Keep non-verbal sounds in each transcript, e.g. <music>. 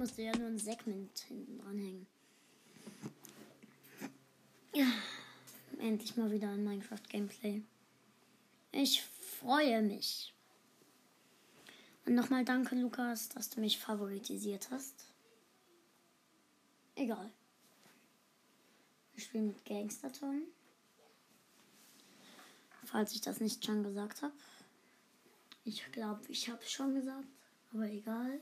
Musste ja nur ein Segment hinten dranhängen. Ja, endlich mal wieder ein Minecraft-Gameplay. Ich freue mich. Und nochmal danke, Lukas, dass du mich favoritisiert hast. Egal. Wir spielen mit Gangsterton. Falls ich das nicht schon gesagt habe. Ich glaube, ich habe es schon gesagt, aber egal.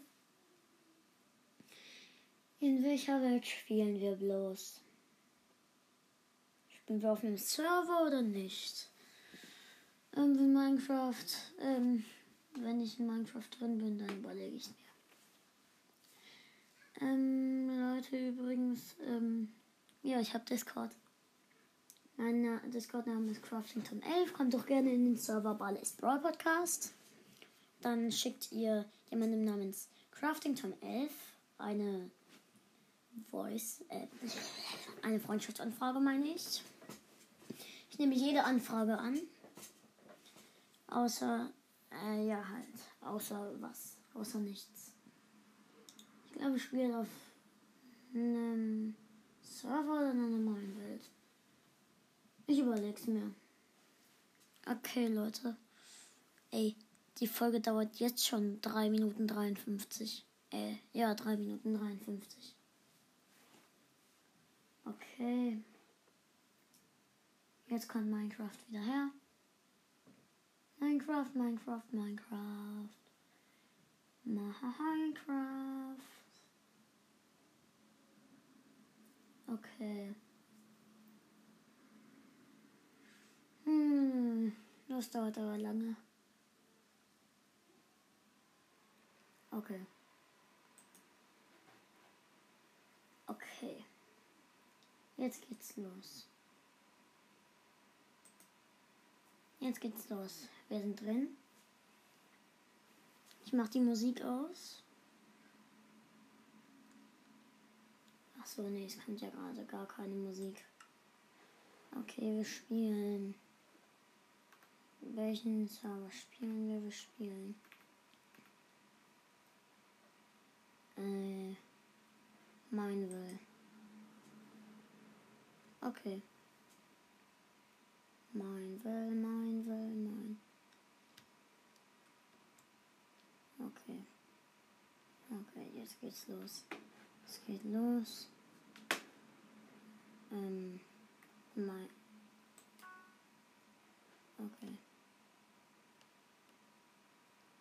In welcher Welt spielen wir bloß? Spielen wir auf einem Server oder nicht? In Minecraft, ähm, wenn ich in Minecraft drin bin, dann überlege ich mir. Ähm, Leute, übrigens, ähm, ja, ich habe Discord. Mein Discord-Name ist Craftington11. Kommt doch gerne in den Server Barley's Brawl Podcast. Dann schickt ihr jemandem namens Craftington11 eine Voice, äh, eine Freundschaftsanfrage, meine ich. Ich nehme jede Anfrage an. Außer, äh, ja, halt. Außer was? Außer nichts. Ich glaube, ich spiele auf einem Server oder in einer normalen Welt. Ich überleg's mir. Okay, Leute. Ey, die Folge dauert jetzt schon 3 Minuten 53. Äh, ja, 3 Minuten 53. Okay. Jetzt kommt Minecraft wieder her. Minecraft, Minecraft, Minecraft. Minecraft. Okay. Hm, das dauert aber lange. Okay. Okay. Jetzt geht's los. Jetzt geht's los. Wir sind drin. Ich mach die Musik aus. Ach so, nee, es kommt ja gerade gar keine Musik. Okay, wir spielen. Welchen Server spielen wir? Wir spielen. Äh, Mineville. Okay. Mineville, Mineville, mein. Okay. Okay, jetzt geht's los. Es geht los. Ähm, mein. Okay.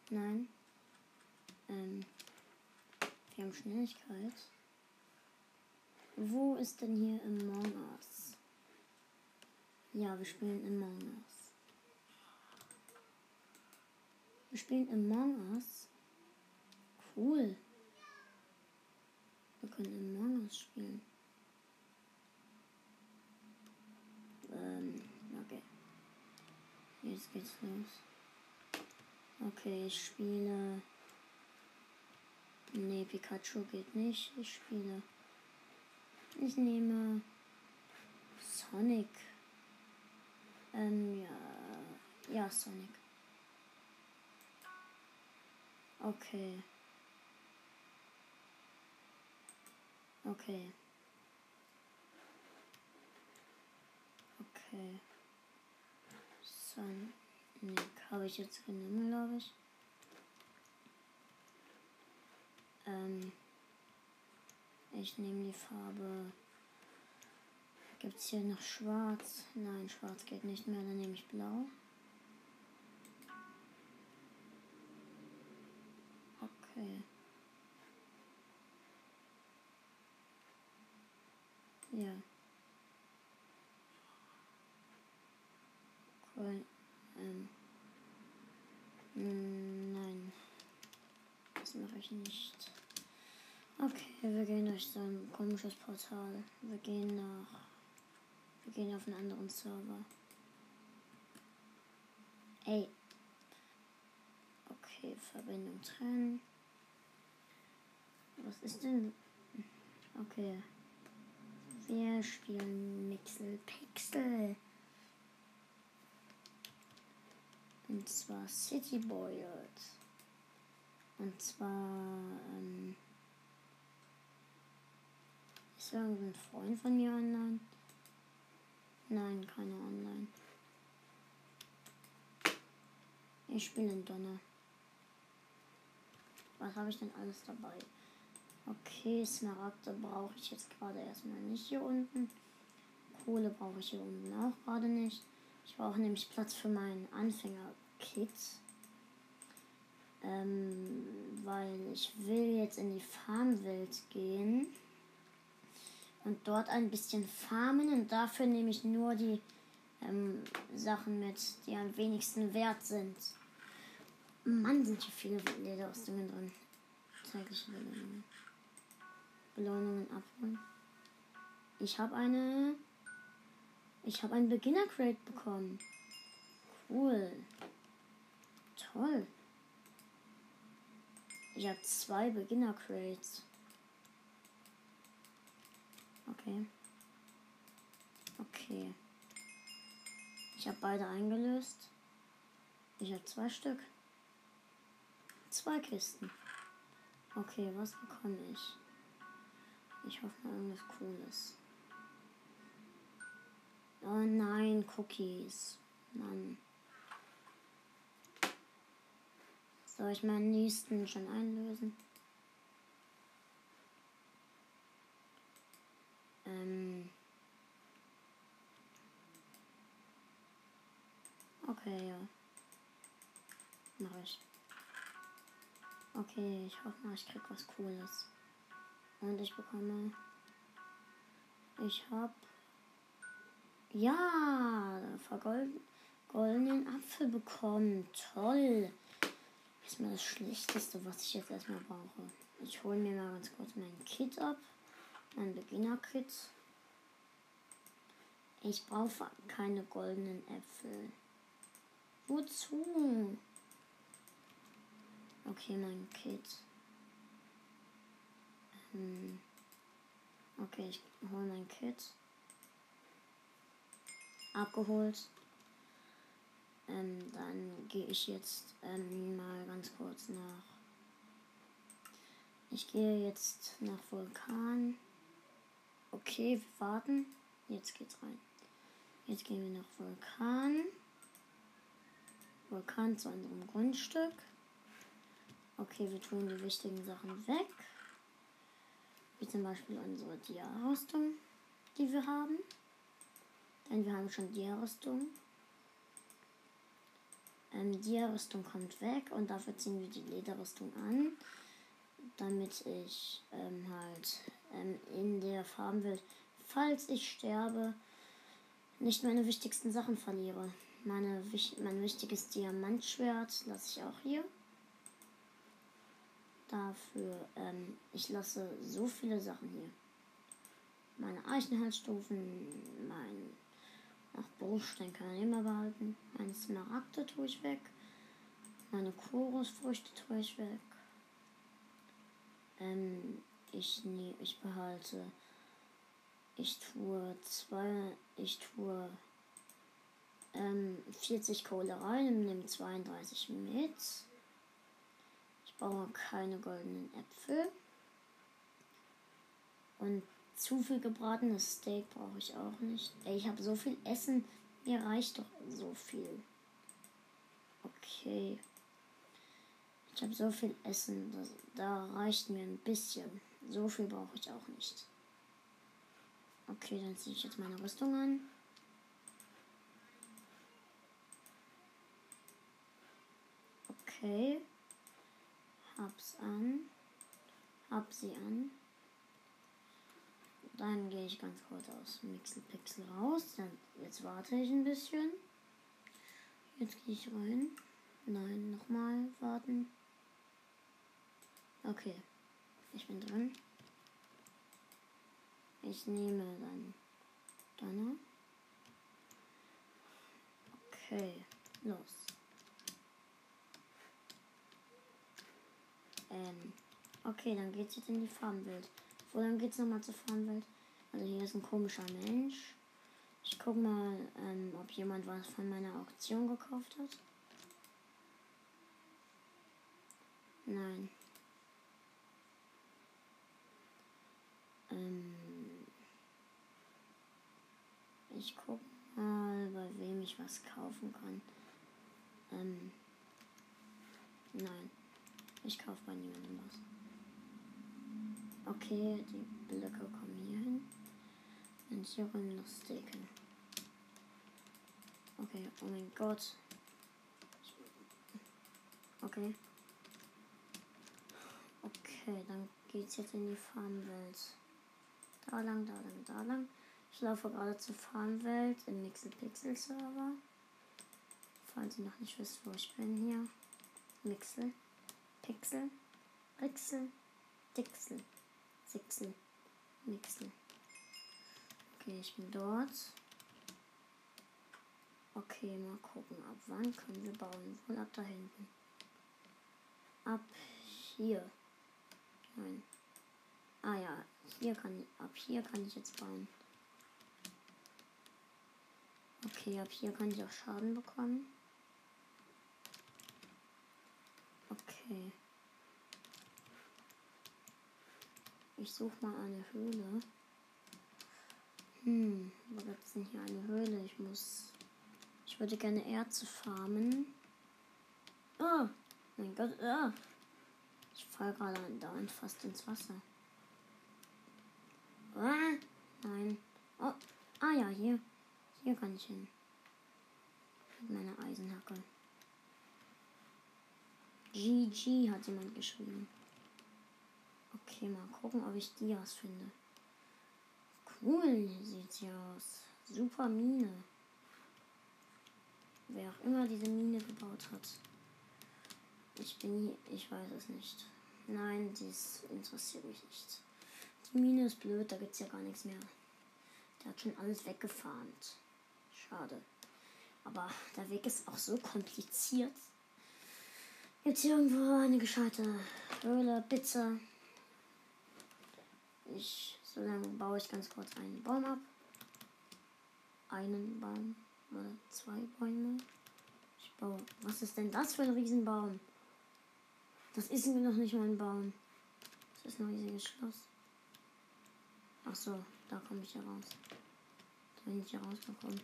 Nein. Ähm, wir haben Schnelligkeit. Wo ist denn hier Among Us? Ja, wir spielen Among Us. Wir spielen Among Us. Cool. Wir können Among Us spielen. Ähm, okay. Jetzt geht's los. Okay, ich spiele. Nee, Pikachu geht nicht. Ich spiele. Ich nehme Sonic. Ähm, ja. Ja, Sonic. Okay. Okay. Okay. Sonic habe ich jetzt genommen, glaube ich. Ähm. Ich nehme die Farbe. Gibt es hier noch schwarz? Nein, schwarz geht nicht mehr. Dann nehme ich blau. Okay. Ja. Cool. Ähm. Nein. Das mache ich nicht. Okay, wir gehen durch so ein komisches Portal. Wir gehen nach. Wir gehen auf einen anderen Server. Ey. Okay, Verbindung trennen. Was ist denn? Okay. Wir spielen Mixel Pixel. Und zwar City Boyard. Und zwar. Ähm, Ist irgendein Freund von mir online? Nein, keine online. Ich spiele in Donner. Was habe ich denn alles dabei? Okay, Smaragde brauche ich jetzt gerade erstmal nicht hier unten. Kohle brauche ich hier unten auch gerade nicht. Ich brauche nämlich Platz für meinen Anfänger-Kit. Ähm, weil ich will jetzt in die Farmwelt gehen und dort ein bisschen farmen und dafür nehme ich nur die ähm, Sachen mit, die am wenigsten wert sind. Mann, sind hier viele Lederausdungen drin. Zeitliche Belohnungen. Belohnungen abholen. Ich habe eine. Ich habe ein Beginner Crate bekommen. Cool. Toll. Ich habe zwei Beginner Crates. Okay. Okay. Ich habe beide eingelöst. Ich habe zwei Stück. Zwei Kisten. Okay, was bekomme ich? Ich hoffe mal irgendwas Cooles. Oh nein, Cookies. Mann. Soll ich meinen nächsten schon einlösen? Ähm. Okay, ja. Mach ich. Okay, ich hoffe mal, ich krieg was Cooles. Und ich bekomme. Ich hab. Ja, vergolden goldenen Apfel bekommen. Toll. Das ist mir das Schlechteste, was ich jetzt erstmal brauche. Ich hole mir mal ganz kurz mein Kit ab. Mein Beginner-Kit. Ich brauche keine goldenen Äpfel. Wozu? Okay, mein Kit. Hm. Okay, ich hole mein Kit. Abgeholt. Ähm, dann gehe ich jetzt ähm, mal ganz kurz nach. Ich gehe jetzt nach Vulkan. Okay, wir warten. Jetzt geht's rein. Jetzt gehen wir nach Vulkan. Vulkan zu unserem Grundstück. Okay, wir tun die wichtigen Sachen weg. Wie zum Beispiel unsere Dia-Rüstung, die wir haben. Denn wir haben schon Dia-Rüstung. Ähm, Dia-Rüstung kommt weg und dafür ziehen wir die Lederrüstung an. Damit ich ähm, halt ähm, in der Farmwelt, falls ich sterbe, nicht meine wichtigsten Sachen verliere. Meine, mein wichtiges Diamantschwert lasse ich auch hier dafür, ähm, ich lasse so viele Sachen hier. Meine Eichenhalsstufen, mein ach, Bruchstein kann ich immer behalten. Meine Smaragde tue ich weg. Meine Chorusfrüchte tue ich weg. Ähm, ich, nee, ich behalte. Ich tue zwei, ich tue ähm, 40 Kohle rein und nehme 32 mit brauche keine goldenen Äpfel. Und zu viel gebratenes Steak brauche ich auch nicht. Ey, ich habe so viel Essen. Mir reicht doch so viel. Okay. Ich habe so viel Essen. Das, da reicht mir ein bisschen. So viel brauche ich auch nicht. Okay, dann ziehe ich jetzt meine Rüstung an. Okay hab's an, hab sie an. Dann gehe ich ganz kurz aus Mixel Pixel raus. Dann, jetzt warte ich ein bisschen. Jetzt gehe ich rein. Nein, nochmal warten. Okay, ich bin drin. Ich nehme dann Donner. Okay, los. Ähm, okay, dann geht's jetzt in die Farmwelt. Wo dann geht's nochmal zur Farmwelt. Also hier ist ein komischer Mensch. Ich guck mal, ähm, ob jemand was von meiner Auktion gekauft hat. Nein. Ähm, Ich guck mal, bei wem ich was kaufen kann. Ähm. Nein. Ich kaufe bei niemandem was. Okay, die Blöcke kommen hier hin. Und hier kommen noch Steken. Okay, oh mein Gott. Okay. Okay, dann geht's jetzt in die Farmwelt. Da lang, da lang, da lang. Ich laufe gerade zur Farmwelt im Mixel Pixel Server. Falls ihr noch nicht wisst, wo ich bin hier. Mixel, Pixel, Pixel, Dixel, Sixel, Mixel. Okay, ich bin dort. Okay, mal gucken, ab wann können wir bauen? Wohl ab da hinten. Ab hier. Nein. Ah ja, hier kann ab hier kann ich jetzt bauen. Okay, ab hier kann ich auch Schaden bekommen. Okay. Ich suche mal eine Höhle. Hm, wo gibt es denn hier eine Höhle? Ich muss. Ich würde gerne Erze farmen. Oh, mein Gott, ah. Ich fall gerade da fast ins Wasser. Ah, nein. Oh, ah ja, hier. Hier kann ich hin. Mit meiner Eisenhacke. GG hat jemand geschrieben. Okay, mal gucken, ob ich Dias finde. Cool sieht sie aus. Super Mine. Wer auch immer diese Mine gebaut hat. Ich bin hier, ich weiß es nicht. Nein, dies interessiert mich nicht. Die Mine ist blöd, da gibt es ja gar nichts mehr. Der hat schon alles weggefarmt. Schade. Aber der Weg ist auch so kompliziert. Jetzt irgendwo eine gescheite Höhle, Pizza. Ich, so lange baue ich ganz kurz einen Baum ab. Einen Baum oder zwei Bäume. Ich baue. Was ist denn das für ein Riesenbaum? Das ist mir noch nicht mal ein Baum. Das ist ein riesiges Schloss. Ach so, da komme ich ja raus. Da bin ich ja rausgekommen.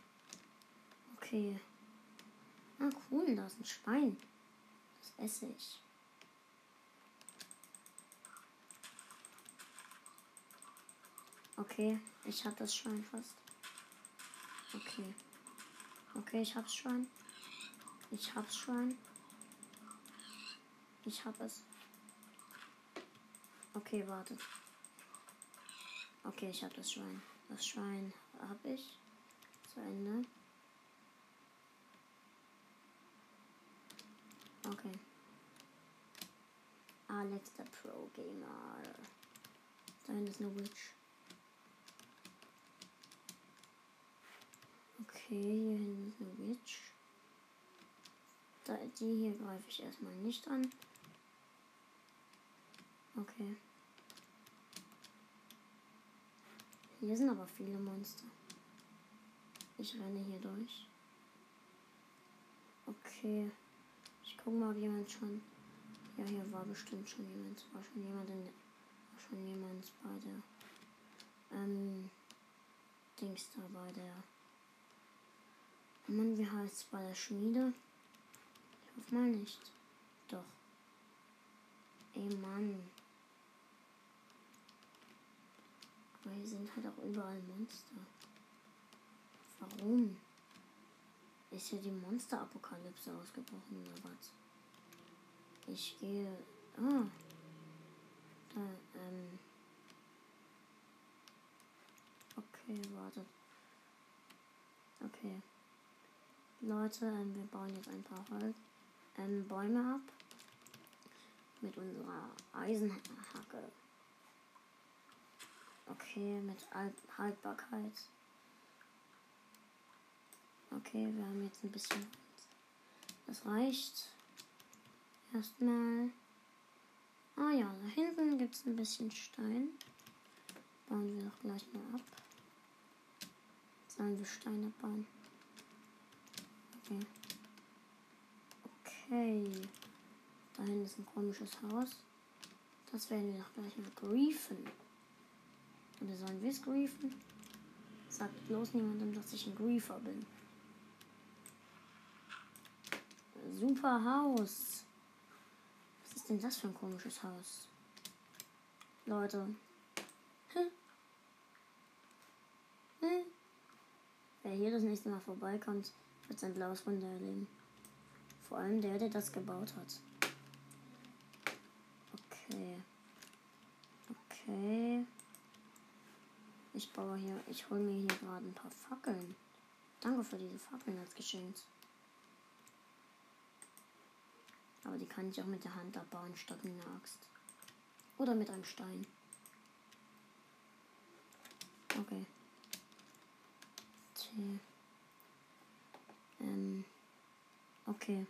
Okay. Ah, cool, da ist ein Schwein. Das esse ich. Okay, ich hab das Schwein fast. Okay. Okay, ich hab's Schwein. Ich hab's Schwein. Ich hab es. Okay, wartet. Okay, ich hab das Schwein. Das Schwein hab ich. Zu Ende. Okay. Alex der Pro Gamer. Da hinten ist eine Witch. Okay, hier hinten ist eine Witch. Da, die hier greife ich erstmal nicht an. Okay. Hier sind aber viele Monster. Ich renne hier durch. Okay. Ich gucke mal, ob jemand schon. Ja, hier war bestimmt schon jemand. War schon jemand in der, war schon jemand bei der ähm Dings da bei der Mann, wie heißt es bei der Schmiede? Ich hoffe mal nicht. Doch. Ey Mann. Aber hier sind halt auch überall Monster. Warum? Ist ja die Monster-Apokalypse ausgebrochen oder was? Ich gehe. Ah. Da, ähm. Okay, wartet. Okay. Leute, ähm, wir bauen jetzt ein paar Holz, ähm, Bäume ab. Mit unserer Eisenhacke. Okay, mit Haltbarkeit. Okay, wir haben jetzt ein bisschen. Das reicht. Erstmal. Ah ja, da hinten gibt es ein bisschen Stein. Bauen wir doch gleich mal ab. Sollen wir Steine bauen? Okay. Okay. Da hinten ist ein komisches Haus. Das werden wir doch gleich mal griefen. Oder sollen wir es griefen? Sagt bloß niemandem, dass ich ein Griefer bin. Super Haus. Was ist denn das für ein komisches Haus? Leute. Hm. Hm. Wer hier das nächste Mal vorbeikommt, wird sein blaues Wunder erleben. Vor allem der, der das gebaut hat. Okay. Okay. Ich baue hier, ich hole mir hier gerade ein paar Fackeln. Danke für diese Fackeln als Geschenk. Aber die kann ich auch mit der Hand abbauen, statt mit einer Axt. Oder mit einem Stein. Okay. T. Ähm. Okay.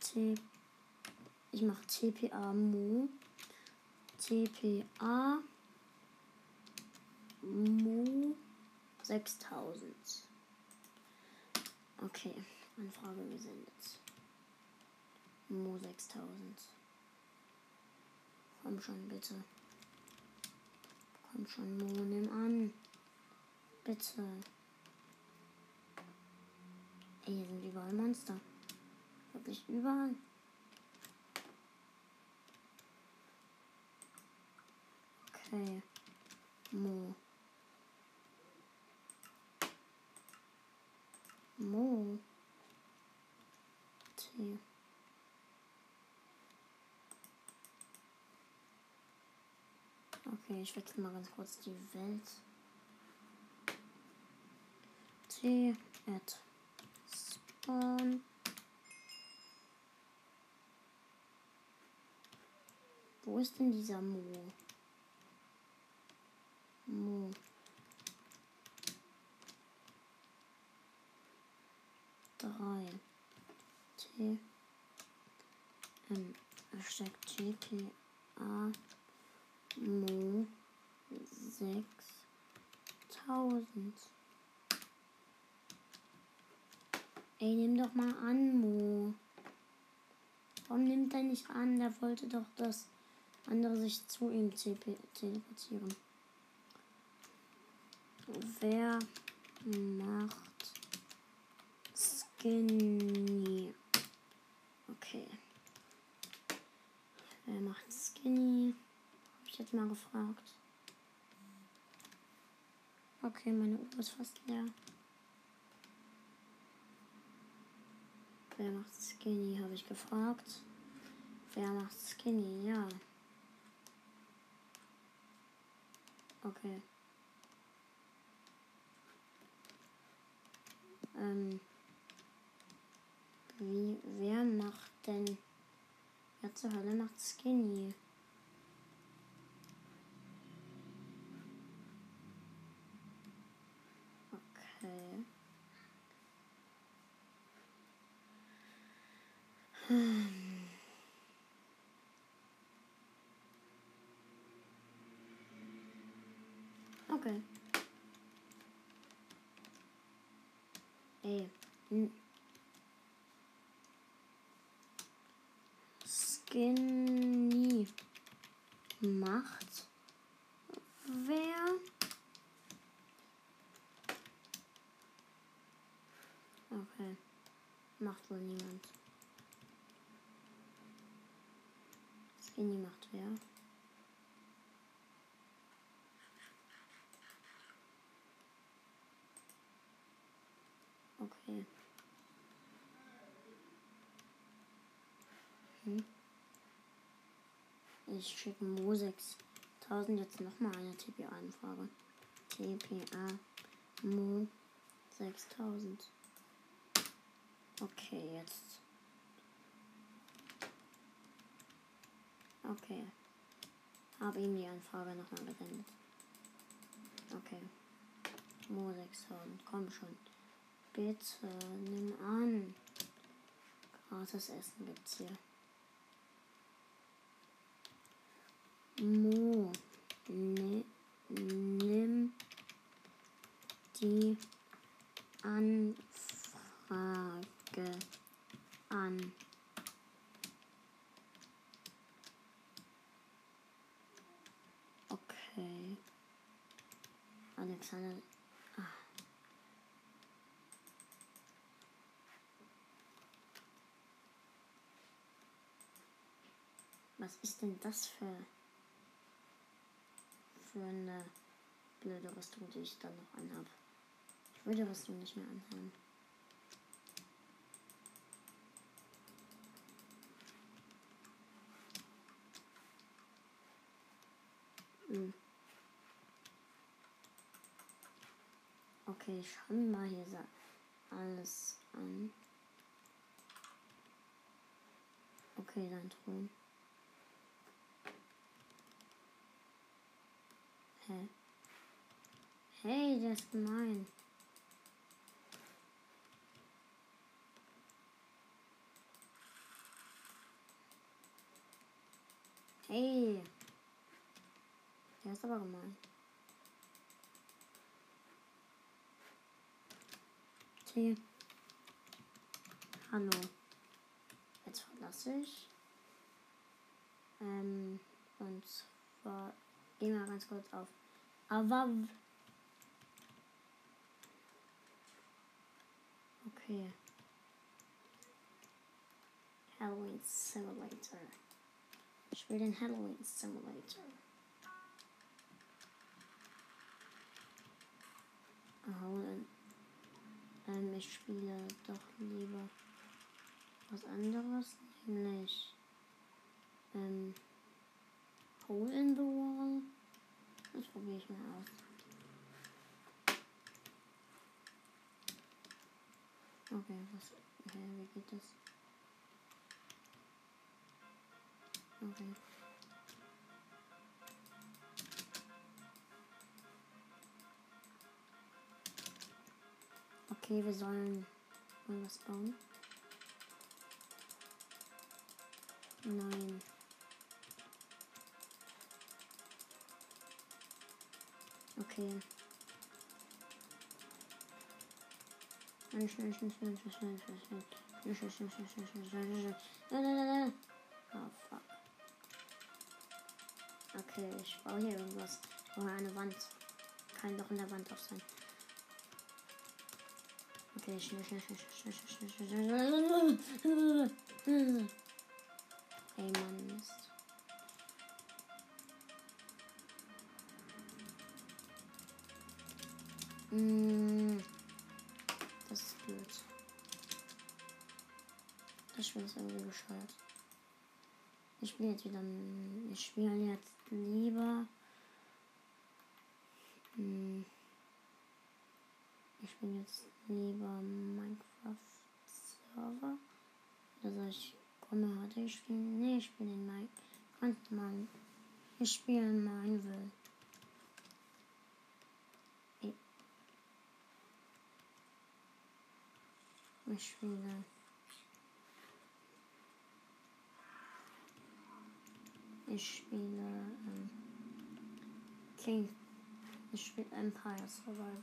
T. Ich mache TPA Mo. TPA Mo 6000. Okay, Anfrage gesendet. Mo 6000. Komm schon, bitte. Komm schon, Mo, nimm an. Bitte. Ey, hier sind überall Monster. Wirklich überall. Okay. Mo. Mo. T. Okay, ich wechsle mal ganz kurz die Welt. T at spawn. Wo ist denn dieser Mo? Mo. Drei. T. M. Hashtag TPA. Mo. Sechstausend. Ey, nimm doch mal an, Mo. Warum nimmt er nicht an? Der wollte doch, dass andere sich zu ihm teleportieren. Wer macht Skinny? Okay. Wer macht Skinny? Hab ich jetzt mal gefragt. Okay, meine Uhr ist fast leer. Wer macht Skinny? Habe ich gefragt. Wer macht Skinny? Ja. Okay. Ähm, wie, wer macht denn, wer zur Hölle macht Skinny? Okay. Hm. Okay. Ey. Hm. Skinny macht wer? Okay. Macht wohl niemand. Skinny macht wer? Okay. Hm. Ich schicke Mo 6000 jetzt nochmal eine TPA-Anfrage. TPA Mo 6000. Okay, jetzt. Okay. Habe ihm die Anfrage nochmal gesendet. Okay. Mo 6000. Komm schon. Bitte, nimm an. Gratis Essen gibt's hier. Mo, ne, nimm die Anfrage an. Okay. Alexander. Ah. Was ist denn das für, für eine blöde Rüstung, die ich dann noch anhab? Ich will die Rüstung nicht mehr anhaben. Hm. Okay, schauen wir mal hier alles an. Okay, dann Thron. Hä? Hey, das ist gemein. Hey. Der ist aber gemein. T. Hallo. Jetzt verlasse ich. Ähm, und zwar gehen wir ganz kurz auf. Aber. Okay. Halloween Simulator. Ich will den Halloween Simulator. Halloween. Ähm, ich spiele doch lieber was anderes, nämlich ähm, Hole in the Wall. Das probiere ich mal aus. Okay, was, okay, wie geht das? Okay. Okay, wir sollen was bauen. Nein. Schnell, schnell, schnell, schnell, schnell, schnell, schnell, Oh, fuck. Okay, ich baue hier irgendwas. Oh, eine Wand. Kann doch in der Wand auch sein. Okay, schnell, schnell, schnell, schnell, schnell, schnell, schnell, schnell. Ey, Mann, Mist. Mm, das ist blöd. Das Spiel ist irgendwie bescheuert. Ich spiele jetzt wieder. Ich spiele jetzt lieber. Hm, ich spiele jetzt lieber Minecraft Server. Also ich komme heute ich spiele. Nee, ich spiele den. Ganz mal. Ich spiele Mineville. Ich spiele. Ich spiele ähm, King. Ich spiele Empire Survival.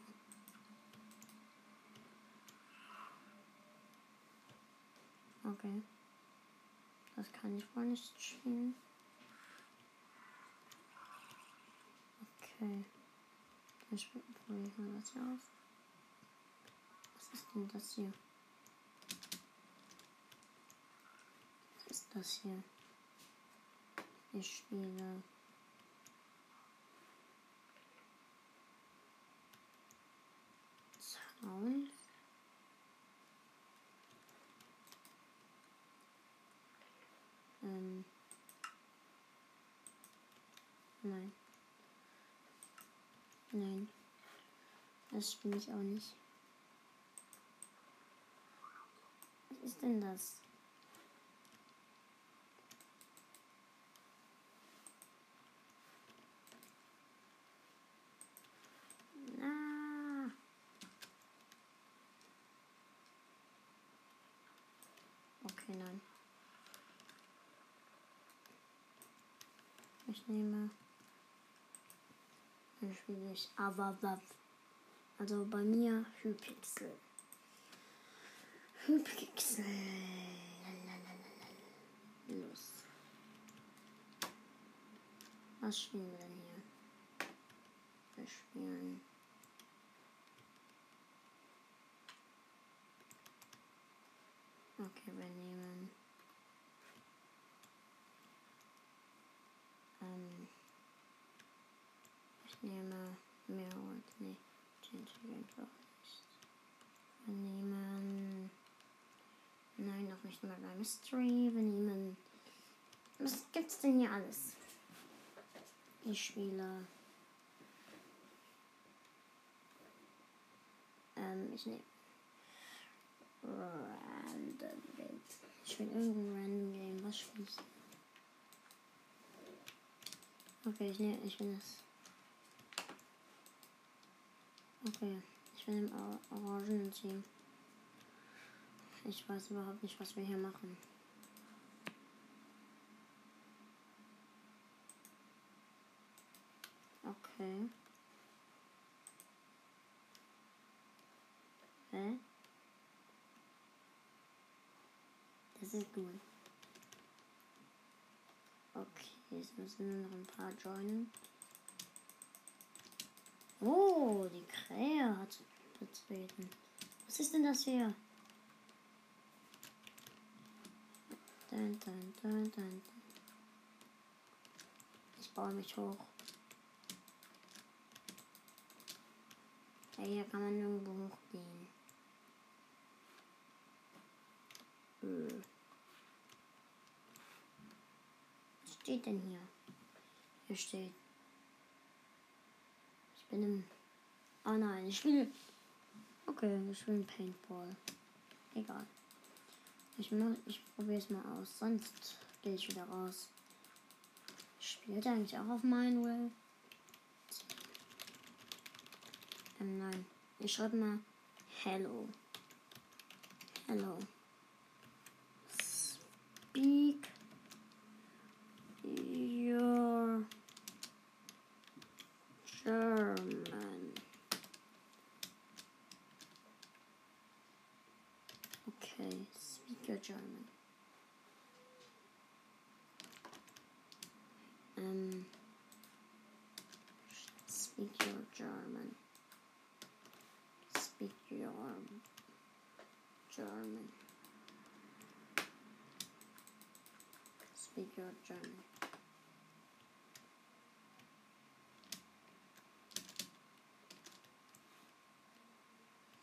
Okay. Das kann ich wohl nicht spielen. Okay. Dann probiere ich mal das hier aus. Was ist denn das hier? Ist das hier? Ich spiele. Zaun. Ähm. Nein. Nein. Das spiele ich auch nicht. Was ist denn das? nehme, dann spiele ich Avavav. Also bei mir Hypixel. Hypixel. Los. Was spielen wir denn hier? Wir spielen. Okay, wir nehmen. Nehme Mirror. Nee, Change Agent auch nicht. Wir nehmen. Nein, noch nicht mal bei Mystery. Wir nehmen. Was gibt's denn hier alles? Die Spieler. Ähm, ich nehme. Random Game. Ich will irgendein Random Game. Was spiele ich? Okay, ich nehme. Ich will das. Okay, ich will im orangenen Team. Ich weiß überhaupt nicht, was wir hier machen. Okay. Hä? Das ist gut. Okay, jetzt müssen nur noch ein paar joinen. Oh, die Krähe hat betreten. Was ist denn das hier? Dun, dun, dun, dun. Ich baue mich hoch. Hey, hier kann man irgendwo hochgehen. Äh. Was steht denn hier? Hier steht. Ich bin im. Ah nein, ich will. Okay, ich ein Paintball. Egal. Ich, ich probiere es mal aus, sonst gehe ich wieder raus. Spielt eigentlich auch auf Mindwell? Ähm, nein. Ich schreibe mal Hello. Hello. Speak your German. Okay, speak your German. Um, speak your German. Speak your German. Speak your German.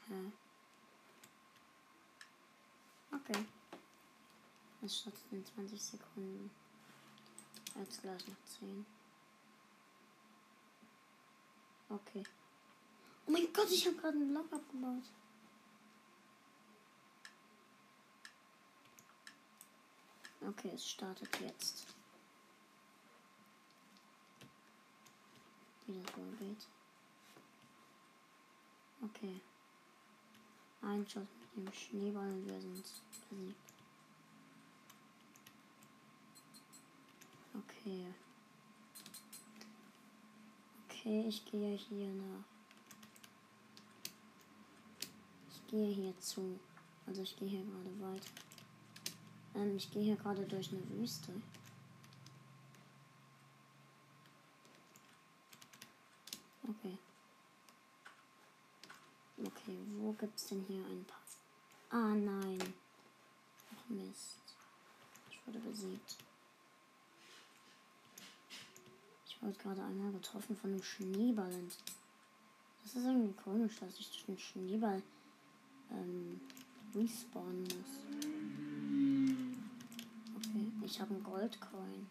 Hä? Okay. Es startet in 20 Sekunden. Jetzt gleich noch 10. Okay. Oh mein Gott, ich habe gerade einen Block abgebaut. Okay, es startet jetzt. Wie das wohl geht. Okay. Ein Schuss mit dem Schneeball und wir sind besiegt. Okay. Okay, ich gehe hier nach. Ich gehe hier zu. Also ich gehe hier gerade weiter. Ähm, ich gehe hier gerade durch eine Wüste. Okay. Okay, wo gibt's denn hier einen Pass? Ah nein. Ach Mist. Ich wurde besiegt. Ich wurde gerade einmal getroffen von einem Schneeball. Das ist irgendwie komisch, dass ich durch einen Schneeball ähm, respawnen muss. Ich habe einen Goldcoin.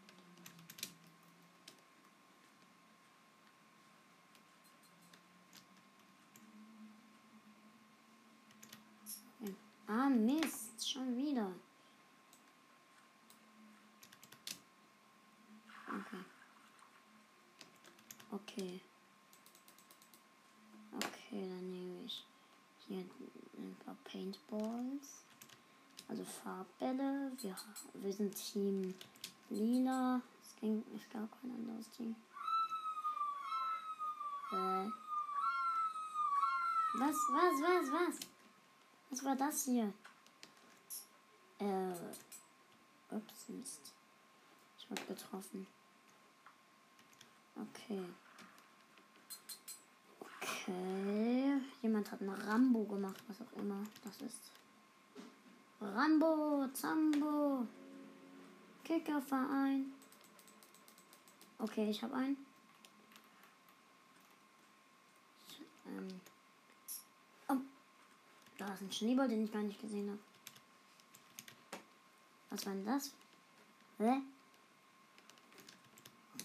Ah, Mist, schon wieder. Okay. Okay. Okay, dann nehme ich hier ein paar Paintballs. Also Farbbälle. Wir, wir sind Team Lila. Es ging, es gab kein anderes Team. Äh. Was, was, was, was? Was war das hier? Äh. Ups, Mist. Ich wurde getroffen. Okay. Okay. Jemand hat eine Rambo gemacht, was auch immer das ist. Rambo, Zambo. Kickerverein. Okay, ich habe einen. Ähm. Oh. Da ist ein Schneeball, den ich gar nicht gesehen habe. Was war denn das? Hä?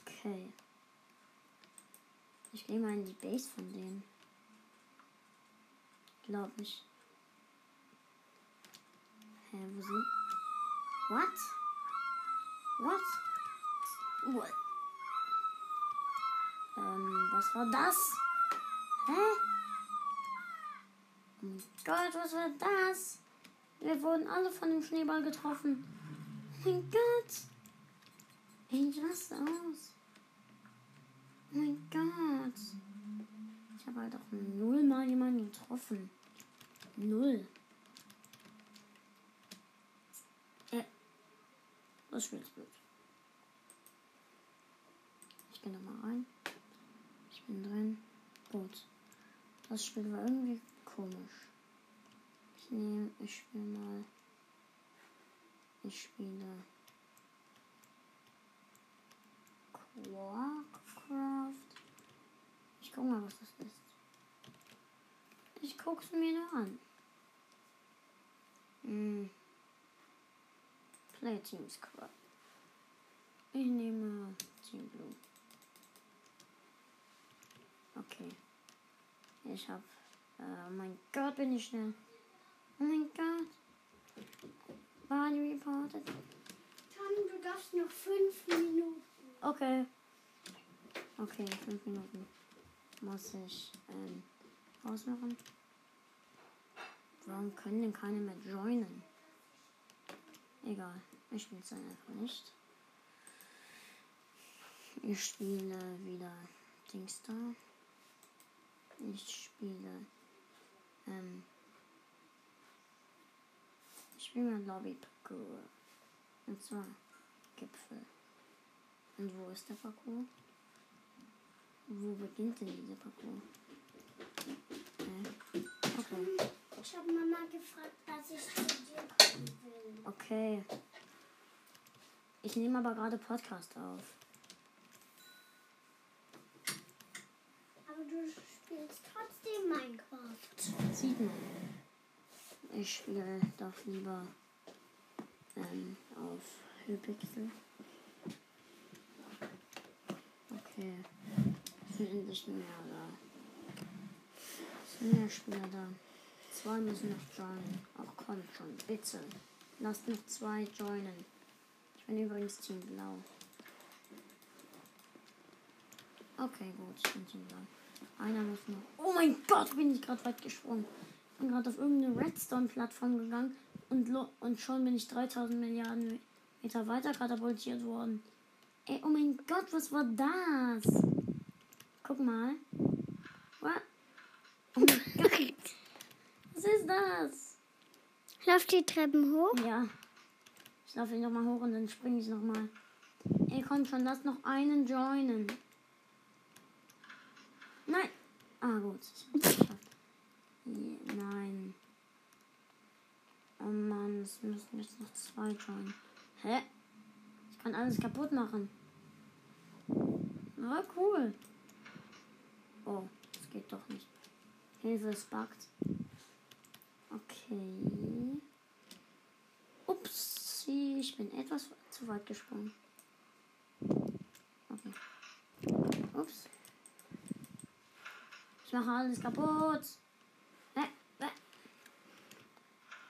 Okay. Ich gehe mal in die Base von denen. Glaub ich. Hä, wo sind. What? What? What? Ähm, was war das? Hä? Oh mein Gott, was war das? Wir wurden alle von dem Schneeball getroffen. Oh mein Gott. Ey, was aus? Oh mein Gott. Ich habe halt auch null mal jemanden getroffen. Null. Das Spiel ist blöd. Ich gehe nochmal rein. Ich bin drin. Gut. Das Spiel war irgendwie komisch. Ich nehme, ich spiele mal. Ich spiele. Warcraft. Ich guck mal, was das ist. Ich guck's mir nur an. Hm. Play Team Squad. Ich nehme Team Blue. Okay. Ich hab. Äh, mein Gott, bin ich schnell. Oh mein Gott. Body reported. Tom, du darfst noch fünf Minuten. Okay. Okay, fünf Minuten. Muss ich ähm, ausmachen. Warum können denn keine mehr joinen? Egal, ich spiele es einfach nicht. Ich spiele wieder Dings da. Ich spiele ähm, ich spiele mal Lobby Parkour. Und zwar Gipfel. Und wo ist der Parcours? Wo beginnt denn dieser Parcours? Äh, okay. Ich habe Mama gefragt, dass ich kommen will. Okay. Ich nehme aber gerade Podcast auf. Aber du spielst trotzdem Minecraft. Sieht man. Ich spiele doch lieber ähm, auf Hypixel. Okay. Sind endlich mehr da. Sind mehr Spieler da. Zwei müssen noch joinen. Ach komm schon, bitte. Lasst noch zwei joinen. Ich bin übrigens Team Blau. Okay, gut, ich bin Team Blau. Einer muss noch. Oh mein Gott, bin ich gerade weit gesprungen. Ich bin gerade auf irgendeine Redstone-Plattform gegangen und, und schon bin ich 3000 Milliarden Meter weiter katapultiert worden. Ey, oh mein Gott, was war das? Guck mal. What? Oh mein <laughs> Gott. Was ist das? Lauf die Treppen hoch. Ja. Ich laufe hier nochmal hoch und dann springe ich nochmal. Ey, komm schon, lass noch einen joinen. Nein. Ah, gut. Nein. Oh Mann, es müssen jetzt noch zwei joinen. Hä? Ich kann alles kaputt machen. War cool. Oh, das geht doch nicht. Hilfe, es buggt. Okay. Ups, ich bin etwas zu weit gesprungen. Okay. Ups. Ich mache alles kaputt. Hä? Hä?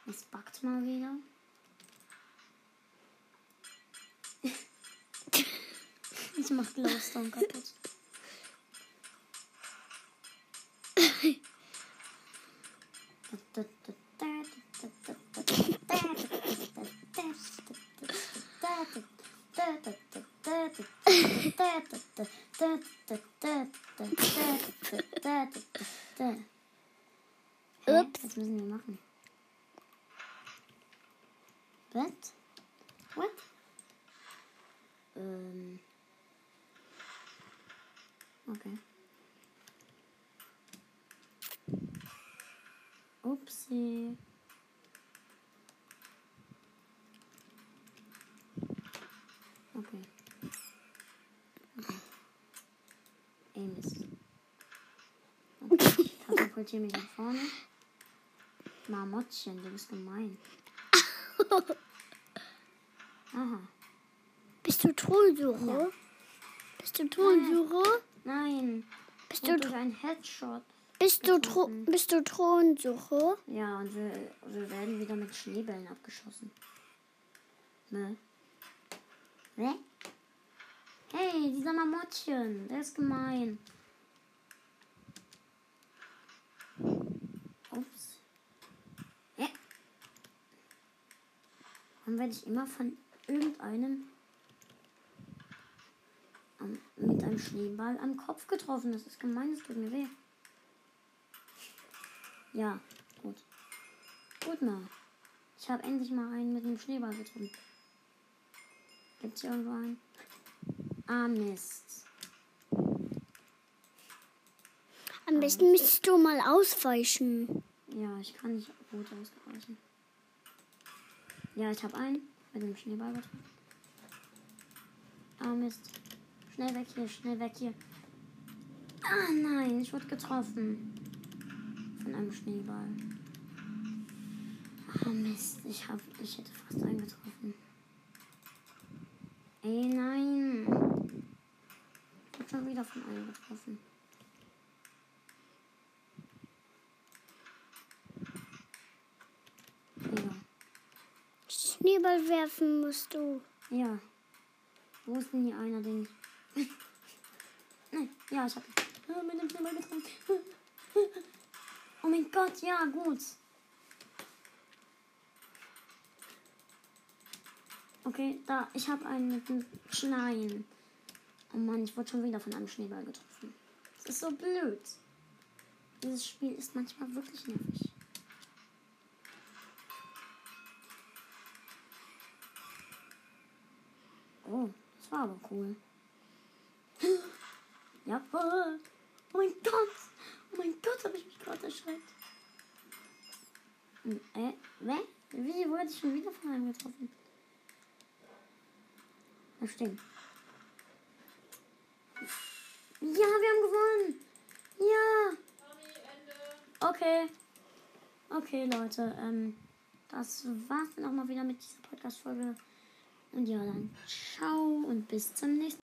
Es backt mal wieder. <laughs> ich mach Glowstone kaputt. Ups. Was müssen wir machen? What? What? Ähm. Okay. Upsi. Ey, Mist. Okay, katapultiere mich nach vorne. Marmottchen, du bist gemein. <laughs> Aha. Bist du Thronsucher? Ja. Bist du Thronsucher? Nein. Bist du, einen Headshot. bist du. Thro bist du Thronsucher? Ja, und wir, wir werden wieder mit Schneebällen abgeschossen. Ne? Ne? Hey, dieser Mamottchen, der ist gemein. Ups. Ja. Warum werde ich immer von irgendeinem am- mit einem Schneeball am Kopf getroffen? Das ist gemein, das tut mir weh. Ja, gut. Gut mal. Ich habe endlich mal einen mit einem Schneeball getroffen. Gibt's hier irgendwo einen? Ah, Mist. Am besten müsstest du mal ausweichen. Ja, ich kann nicht gut ausweichen. Ja, ich habe einen mit einem Schneeball getroffen. Ah, Mist. Schnell weg hier, schnell weg hier. Ah, nein, ich wurde getroffen. Von einem Schneeball. Ah, Mist. Ich, hab, ich hätte fast einen getroffen. Ey, nein. Ich wurde schon wieder von einem getroffen. Ja. Schneeball werfen musst du. Ja. Wo ist denn hier einer, den ich. <laughs> Nein, ja, ich hab. Ah, mit dem Schneeball getroffen. <laughs> Oh mein Gott, ja, gut. Okay, da, ich habe einen mit dem Schneien. Oh Mann, ich wurde schon wieder von einem Schneeball getroffen. Das ist so blöd. Dieses Spiel ist manchmal wirklich nervig. Oh, das war aber cool. <laughs> Jawohl. Oh mein Gott. Oh mein Gott, habe ich mich gerade erschreckt. Hm, Äh, wer? Wie wurde ich schon wieder von einem getroffen? Stehen. Ja, wir haben gewonnen. Ja. Okay. Okay, Leute. Ähm, das war's dann auch mal wieder mit dieser Podcast-Folge. Und ja, dann ciao und bis zum nächsten Mal.